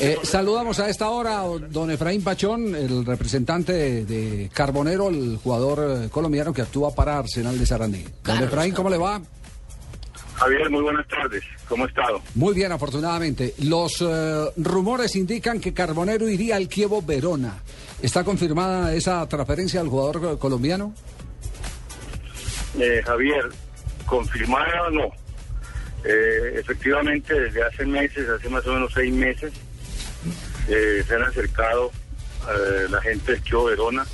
Eh, saludamos a esta hora a don Efraín Pachón, el representante de, de Carbonero, el jugador eh, colombiano que actúa para Arsenal de Sarandí. Don Efraín, ¿cómo le va? Javier, muy buenas tardes. ¿Cómo ha estado? Muy bien, afortunadamente. Los eh, rumores indican que Carbonero iría al Kievo Verona. ¿Está confirmada esa transferencia al jugador colombiano? Eh, Javier, confirmada o no. Eh, efectivamente, desde hace meses, hace más o menos seis meses, eh, se han acercado eh, la gente del Kio Verona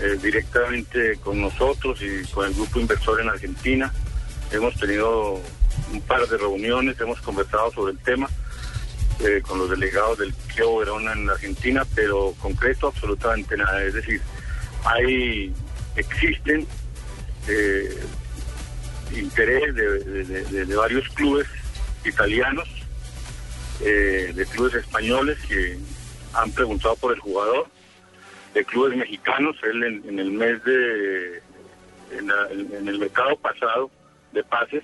eh, directamente con nosotros y con el grupo inversor en Argentina. Hemos tenido un par de reuniones, hemos conversado sobre el tema con los delegados del Kio Verona en Argentina, pero concreto absolutamente nada. Es decir, hay, existen interés de varios clubes italianos, eh, de clubes españoles que han preguntado por el jugador, de clubes mexicanos. Él en, el mes de, en, la- el mercado pasado de pases,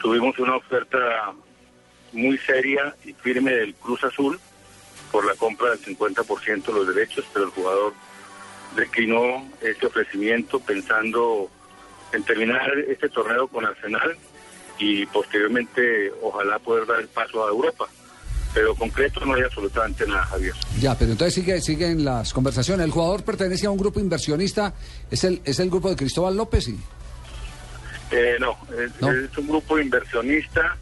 tuvimos una oferta muy seria y firme del Cruz Azul por la compra del 50% de los derechos, pero el jugador declinó ese ofrecimiento pensando en terminar este torneo con Arsenal y posteriormente ojalá poder dar el paso a Europa. Pero concreto no hay absolutamente nada, Javier. Ya, pero entonces sigue, siguen las conversaciones. El jugador pertenece a un grupo inversionista. ¿Es el, es el grupo de Cristóbal López? Sí. Eh, no, es, No. es un grupo inversionista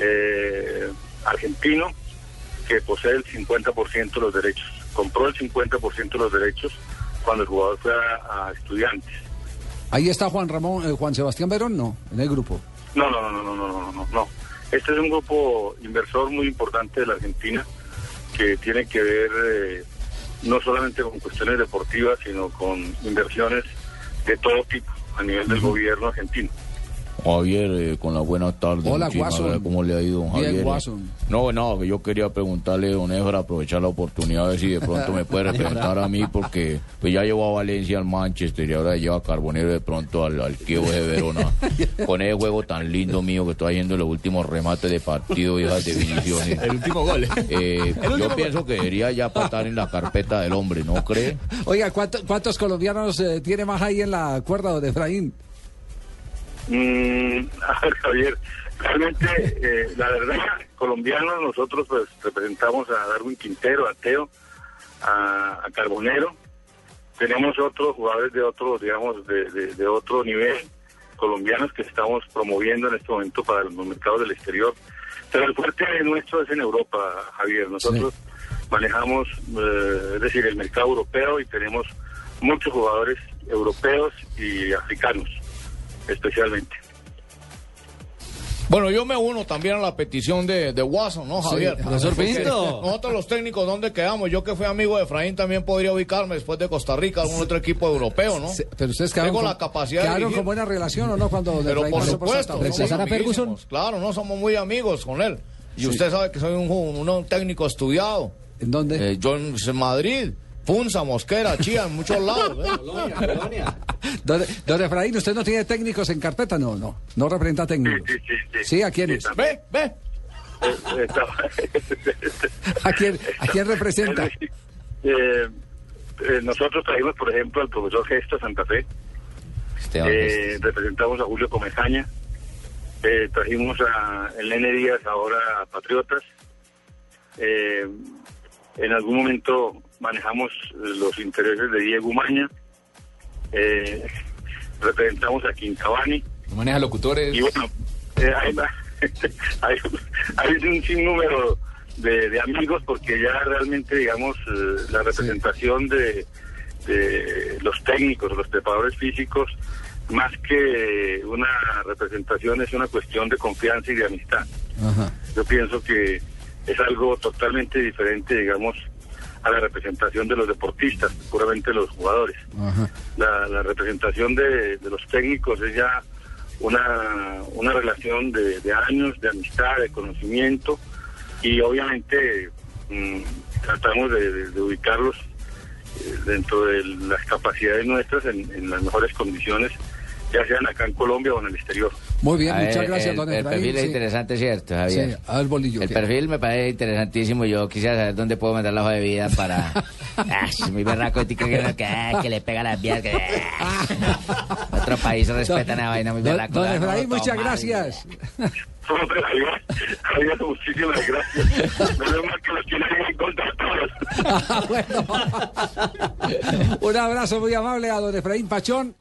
eh, argentino que posee el 50% de los derechos. Compró el 50% de los derechos cuando el jugador fue a, a estudiantes. Ahí está Juan Ramón, eh, Juan Sebastián Verón, no, en el grupo. No, no, no, no, no, no, no, no. no. Este es un grupo inversor muy importante de la Argentina que tiene que ver eh, no solamente con cuestiones deportivas, sino con inversiones de todo tipo a nivel del gobierno argentino. Javier, eh, con la buena tarde. Hola, gracias. ¿Cómo le ha ido, don Bien, Javier? eh? Guasón. No, no, que yo quería preguntarle, don Efra, aprovechar la oportunidad, a ver si de pronto me puede representar a mí, porque pues ya llevó a Valencia al Manchester y ahora lleva a Carbonero de pronto al, al Kievo de Verona. Con ese juego tan lindo mío que estoy haciendo los últimos remates de partido y esas definiciones. El último gol. Eh, yo pienso que debería ya patar en la carpeta del hombre, ¿no cree? Oiga, ¿cuánto- ¿cuántos colombianos eh, tiene más ahí en la cuerda de Efraín? Mm, a ver, Javier, realmente, eh, la verdad, colombianos, nosotros pues representamos a Darwin Quintero, a Teo, a, a Carbonero. Tenemos otros jugadores de otro, digamos, de, de- de otro nivel, colombianos que estamos promoviendo en este momento para los mercados del exterior. Pero el fuerte nuestro es en Europa, Javier. Nosotros manejamos, eh, es decir, el mercado europeo y tenemos muchos jugadores europeos y africanos especialmente. Bueno, yo me uno también a la petición de, de Watson, ¿no, Javier? Sí, profesor Pinto. Nosotros los técnicos, ¿dónde quedamos? Yo que fui amigo de Efraín también podría ubicarme después de Costa Rica, algún otro equipo europeo, ¿no? Se- Pero ustedes quedaron, Tengo con, la capacidad de quedaron dirigir. con buena relación o no cuando Pero por supuesto, Ferguson? Claro, no somos muy amigos con él. Y usted sabe que soy un, un- un técnico estudiado. ¿En dónde? Eh, yo en Madrid, Punza, Mosquera, Chía, en muchos lados. ¿eh? Don, don Efraín, ¿usted no tiene técnicos en carpeta? No, no, no representa técnicos. sí, sí. Sí, Sí, ¿a quiénes? Ve, ve. ¿A quién, ¿A quién representa? Eh, eh, nosotros trajimos, por ejemplo, al profesor Gesto Santa Fe, eh, representamos a Julio Comezaña, eh, trajimos a el Nene Díaz ahora a Patriotas, eh, en algún momento manejamos los intereses de Diego Maña, eh, representamos a Quintabani, maneja locutores. y bueno, eh, hay, hay, hay un sinnúmero de, de amigos porque ya realmente, digamos, eh, la representación de, de los técnicos, los preparadores físicos, más que una representación es una cuestión de confianza y de amistad. Ajá. Yo pienso que es algo totalmente diferente, digamos, a la representación de los deportistas, puramente los jugadores. La, la representación de, de los técnicos es ya una, una relación de, de años, de amistad, de conocimiento, y obviamente mm, tratamos de, de- de ubicarlos eh, dentro de las capacidades nuestras en, en las mejores condiciones, ya sean acá en Colombia o en el exterior. Muy bien, A muchas ver, gracias, el, don el perfil es sí. interesante, ¿cierto, Javier? Sí, a ver, Bolillo. El ¿qué? perfil me parece interesantísimo. Yo quisiera saber dónde puedo mandar la hoja de vida para. Ah, es muy berraco, que, que, que le pega las vías. Que... Otro país respeta una vaina muy berraco. don no, Efraín, no, muchas gracias. Hombre, Javier, Javier, muchísimas gracias. Menos mal que los tienen en contra todos. Ah, bueno. Un abrazo muy amable a don Efraín Pachón.